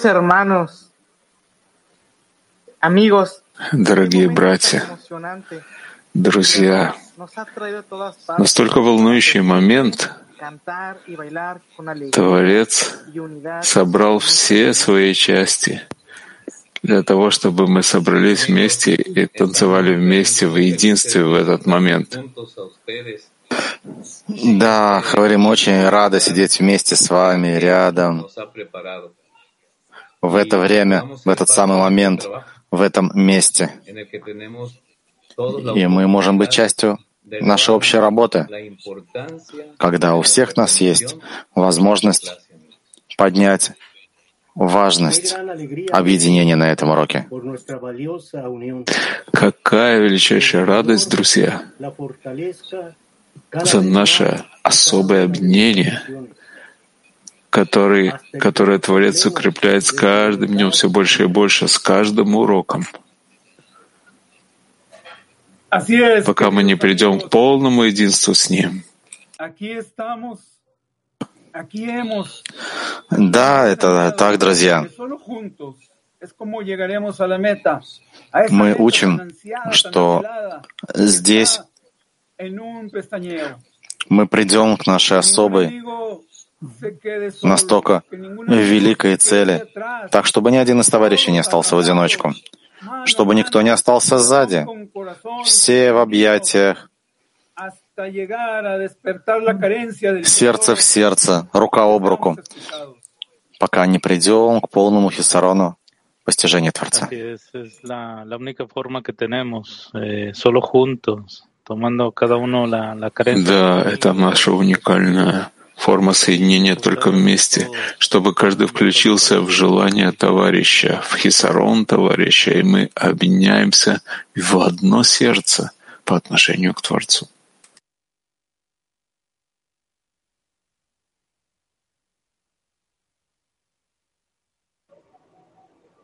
Queridos hermanos, amigos, Дорогие братья, друзья, настолько волнующий момент. Творец собрал все свои части для того, чтобы мы собрались вместе и танцевали вместе в единстве в этот момент. Да, говорим, очень рада сидеть вместе с вами, рядом, в это время, в этот самый момент, в этом месте. И мы можем быть частью нашей общей работы, когда у всех нас есть возможность поднять важность объединения на этом уроке. Какая величайшая радость, друзья, за наше особое объединение, который, которое Творец укрепляет с каждым днем все больше и больше, с каждым уроком, пока мы не придем к полному единству с Ним. Да, это так, друзья. Мы учим, что здесь мы придем к нашей особой, настолько великой цели, так чтобы ни один из товарищей не остался в одиночку, чтобы никто не остался сзади. Все в объятиях, сердце в сердце, рука об руку, пока не придем к полному хисарону постижения Творца. Eh. Да, это наша уникальная форма соединения только вместе, чтобы каждый включился в желание товарища, в хисарон товарища, и мы объединяемся в одно сердце по отношению к Творцу.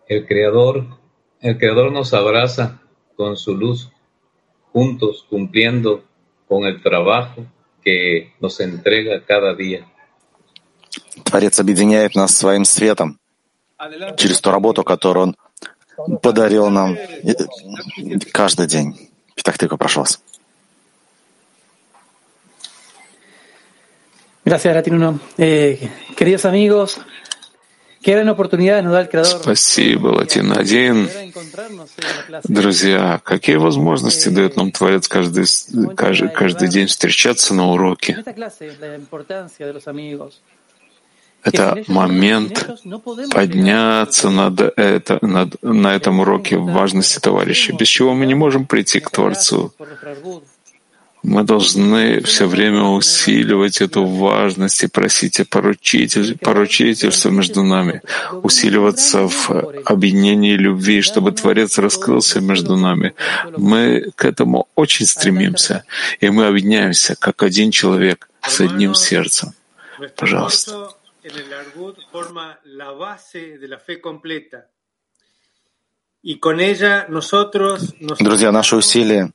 El Creador, el Creador nos abraza con su luz, juntos cumpliendo con el trabajo que nos entrega cada día. Творец объединяет нас своим светом через ту работу, которую Он подарил нам э, каждый день. Петахтыка, прошу вас. Gracias, Latinuno. Eh, queridos amigos, Спасибо, Латин один. Друзья, какие возможности дает нам Творец каждый, каждый, каждый день встречаться на уроке? Это момент подняться над это, над, на этом уроке важности товарища, без чего мы не можем прийти к Творцу. Мы должны все время усиливать эту важность и просить о поручитель, поручительства между нами, усиливаться в объединении любви, чтобы Творец раскрылся между нами. Мы к этому очень стремимся, и мы объединяемся как один человек с одним сердцем. Пожалуйста. Друзья, наши усилия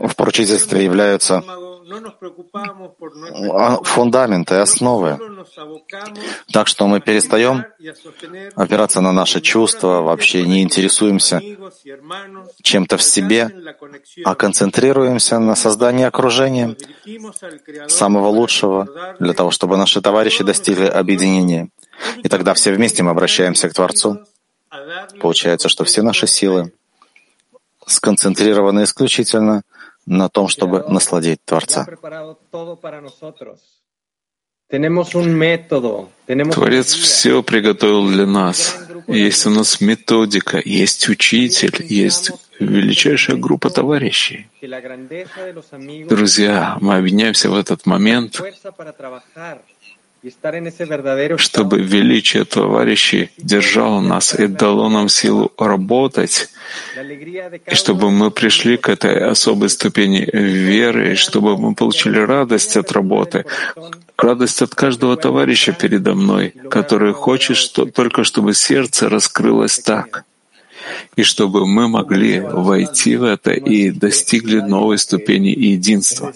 в поручительстве являются а, фундамента и основы. Так что мы перестаем опираться на наши чувства, вообще не интересуемся чем-то в себе, а концентрируемся на создании окружения самого лучшего для того, чтобы наши товарищи достигли объединения. И тогда все вместе мы обращаемся к Творцу. Получается, что все наши силы сконцентрированы исключительно на том, чтобы насладить Творца. Творец все приготовил для нас. Есть у нас методика, есть учитель, есть величайшая группа товарищей. Друзья, мы объединяемся в этот момент, чтобы величие товарищей держало нас и дало нам силу работать, и чтобы мы пришли к этой особой ступени веры, и чтобы мы получили радость от работы, радость от каждого товарища передо мной, который хочет что, только, чтобы сердце раскрылось так, и чтобы мы могли войти в это и достигли новой ступени единства.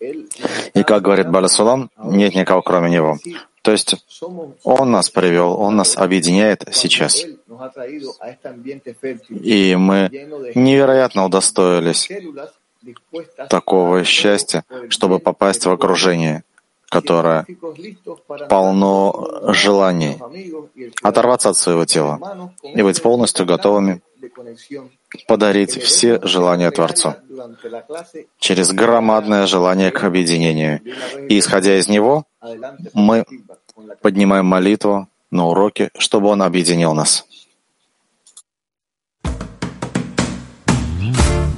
И как говорит Баласулам, нет никого кроме него. То есть Он нас привел, Он нас объединяет сейчас. И мы невероятно удостоились такого счастья, чтобы попасть в окружение, которое полно желаний оторваться от своего тела и быть полностью готовыми подарить все желания Творцу через громадное желание к объединению. И исходя из него, мы поднимаем молитву на уроке, чтобы Он объединил нас.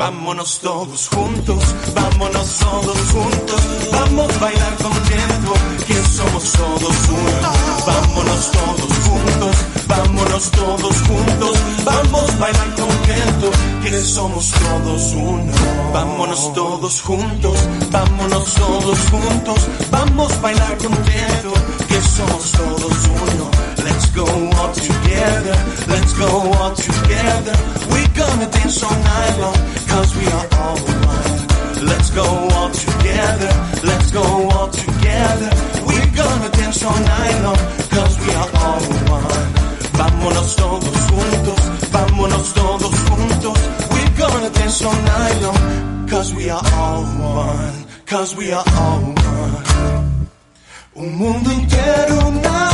Vámonos todos juntos, vámonos todos juntos, vamos a bailar contento, que somos todos uno. Vámonos todos juntos, vámonos todos juntos, vamos a bailar contento, que somos todos uno. Vámonos todos juntos, vámonos todos juntos, vamos a bailar contento, que somos todos uno. Let's go all together, let's go all together. We're gonna dance all night long, cause we are all one. Let's go all together, let's go all together. We're gonna dance all night long, cause we are all one. Vámonos todos juntos, vámonos todos juntos. We're gonna dance all night long, cause we are all one, cause we are all one. Un mundo entero, una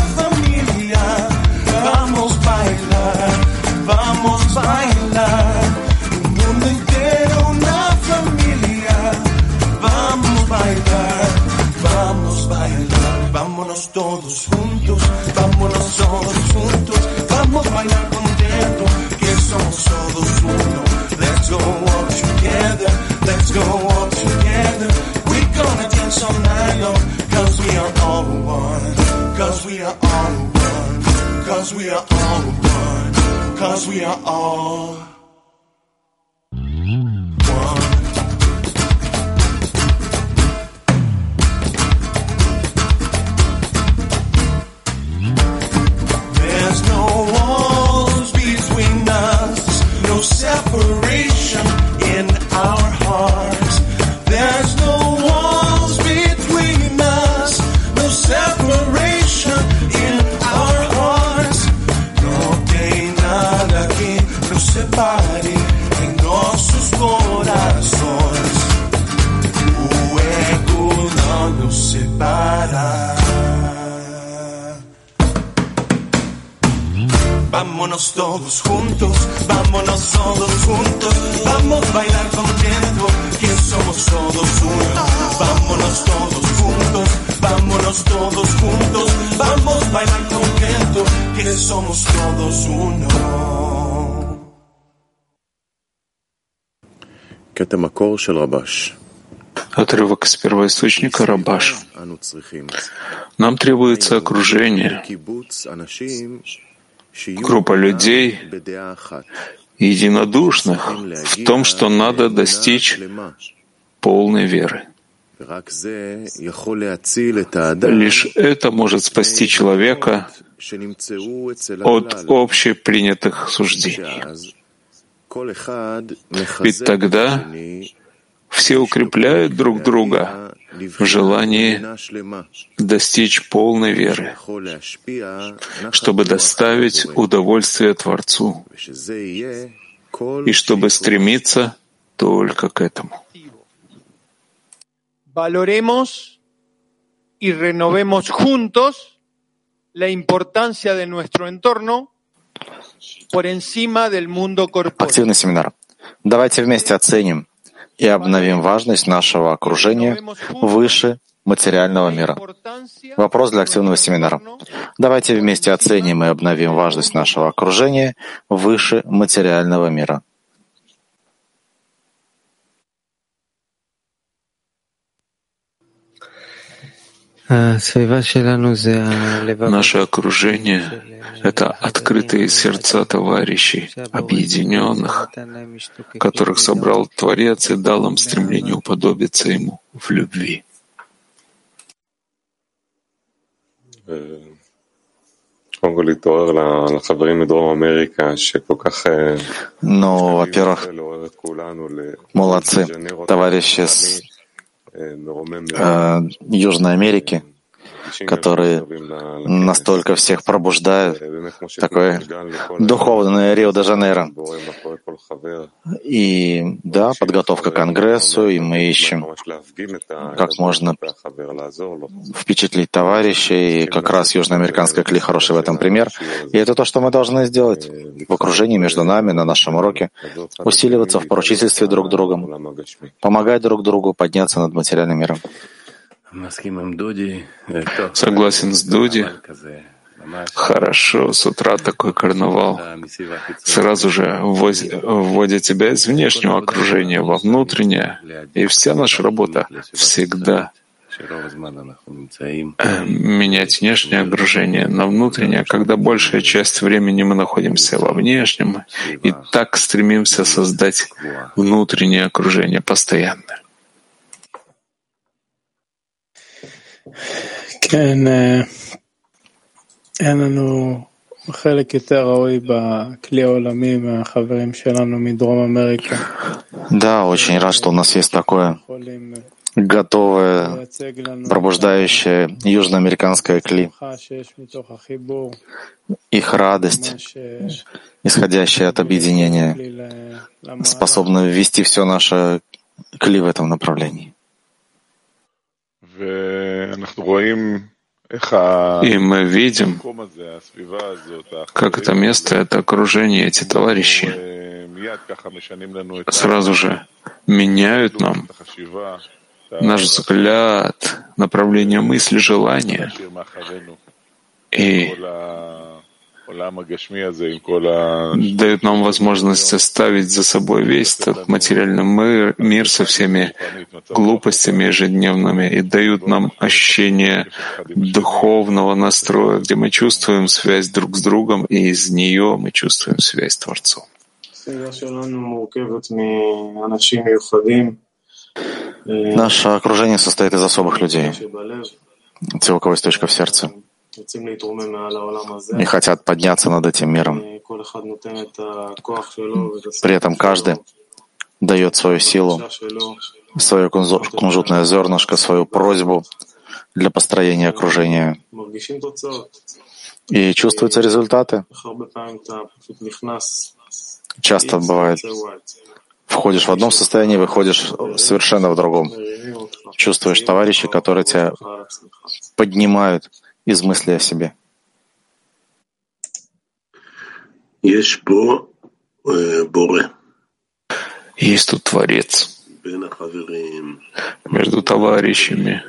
bailar. Un mundo entero, una familia. Vamos a bailar, vamos a bailar. Vámonos todos juntos, vámonos todos juntos. Vamos a bailar contento, que somos todos uno. Let's go all together, let's go all together. We're gonna dance all night long, cause we are all one. Cause we are all one. Cause we are all one. Cause we are all Отрывок с первоисточника Рабаш. Нам требуется окружение, группа людей, единодушных в том, что надо достичь полной веры. Лишь это может спасти человека от общепринятых суждений. Ведь тогда все укрепляют друг друга в желании достичь полной веры, чтобы доставить удовольствие Творцу и чтобы стремиться только к этому. Valoremos y renovemos juntos la importancia de nuestro entorno por encima del mundo corpóreo. Активный семинар. Давайте вместе оценим и обновим важность нашего окружения выше материального мира. Вопрос для активного семинара. Давайте вместе оценим и обновим важность нашего окружения выше материального мира. Наше окружение — это открытые сердца товарищей, объединенных, которых собрал Творец и дал им стремление уподобиться Ему в любви. Но, ну, во-первых, молодцы, товарищи с Южной Америки, которые настолько всех пробуждают. Такое духовное Рио-де-Жанейро. И да, подготовка к Конгрессу, и мы ищем, как можно впечатлить товарищей. И как раз южноамериканская кли хороший в этом пример. И это то, что мы должны сделать в окружении между нами на нашем уроке, усиливаться в поручительстве друг другом, помогать друг другу подняться над материальным миром. Согласен с Дуди. Хорошо, с утра такой карнавал. Сразу же вводят тебя из внешнего окружения во внутреннее. И вся наша работа всегда. менять внешнее окружение на внутреннее, когда большая часть времени мы находимся во внешнем, и так стремимся создать внутреннее окружение постоянно. כן, אין לנו חלק יותר ראוי בכלי העולמי מהחברים שלנו מדרום אמריקה. Да, очень рад, что у нас есть такое готовое, пробуждающее южноамериканское кли. Их радость, исходящая от объединения, способна ввести все наше кли в этом направлении. И мы видим, как это место, это окружение, эти товарищи сразу же меняют нам наш взгляд, направление мысли, желания. И дают нам возможность оставить за собой весь этот материальный мир, мир со всеми глупостями ежедневными и дают нам ощущение духовного настроя, где мы чувствуем связь друг с другом, и из нее мы чувствуем связь с Творцом. Наше окружение состоит из особых людей, те, у кого есть точка в сердце, и хотят подняться над этим миром. При этом каждый дает свою силу, свое кунжутное зернышко, свою просьбу для построения окружения. И чувствуются результаты. Часто бывает, входишь в одном состоянии, выходишь совершенно в другом. Чувствуешь товарищей, которые тебя поднимают из мысли о себе. Есть тут Творец. Между товарищами,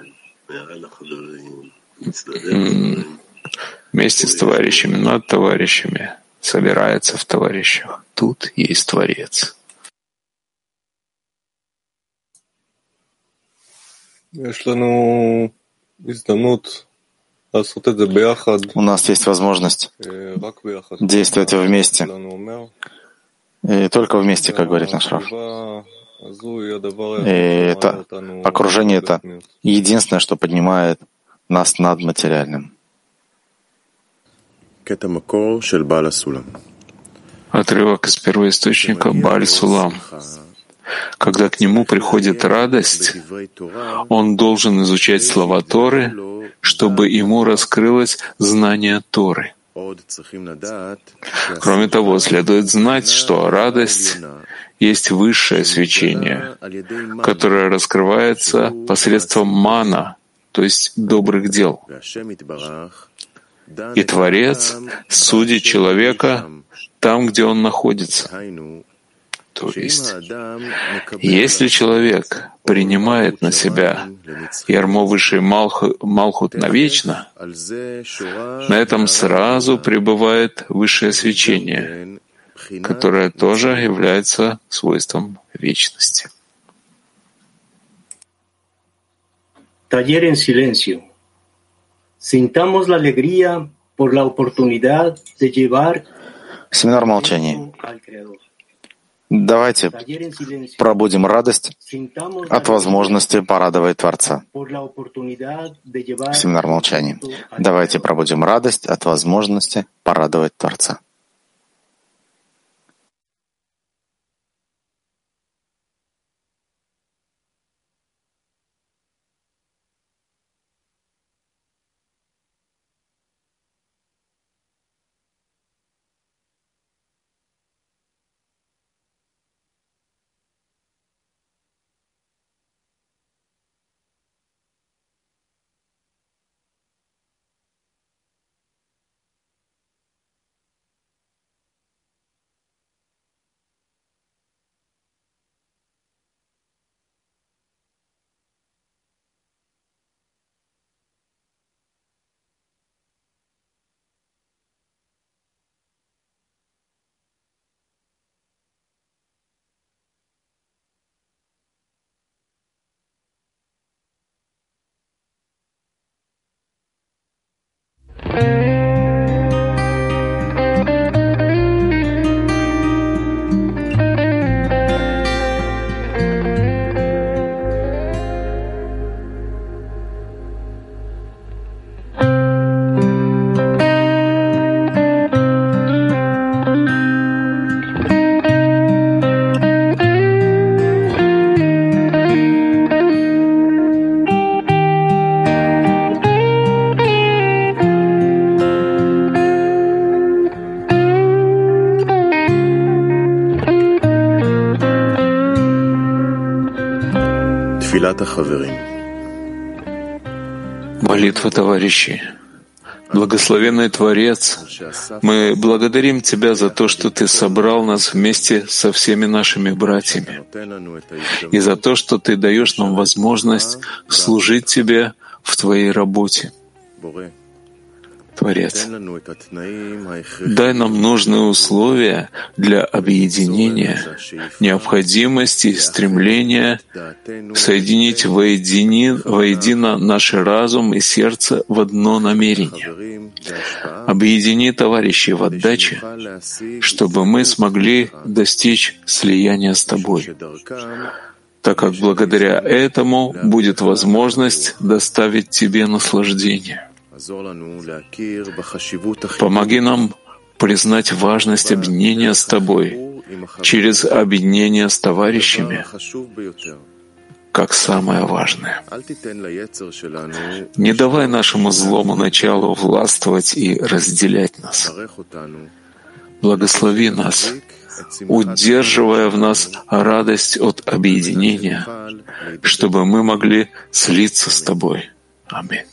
вместе с товарищами, над товарищами, собирается в товарищах. Тут есть Творец. У нас есть возможность действовать вместе. И только вместе, как говорит наш Раф. И это окружение это единственное, что поднимает нас над материальным. Отрывок из первоисточника Баль Сулам. Когда к нему приходит радость, он должен изучать слова Торы, чтобы ему раскрылось знание Торы. Кроме того, следует знать, что радость есть высшее свечение, которое раскрывается посредством мана, то есть добрых дел. И Творец судит человека там, где он находится. То есть, если человек принимает на себя ярмо высшей Малхут навечно, на этом сразу пребывает высшее свечение, которое тоже является свойством вечности. Taller en silencio. Sintamos la alegría por la oportunidad de llevar Семинар молчания. Давайте пробудим радость от возможности порадовать Творца. Семинар молчания. Давайте пробудим радость от возможности порадовать Творца. Молитва товарищей. Благословенный Творец, мы благодарим Тебя за то, что Ты собрал нас вместе со всеми нашими братьями, и за то, что Ты даешь нам возможность служить Тебе в Твоей работе. Творец, дай нам нужные условия для объединения, необходимости и стремления соединить воедино, воедино наш разум и сердце в одно намерение. Объедини товарищей в отдаче, чтобы мы смогли достичь слияния с Тобой. Так как благодаря этому будет возможность доставить Тебе наслаждение. Помоги нам признать важность объединения с Тобой через объединение с товарищами как самое важное. Не давай нашему злому началу властвовать и разделять нас. Благослови нас, удерживая в нас радость от объединения, чтобы мы могли слиться с Тобой. Аминь.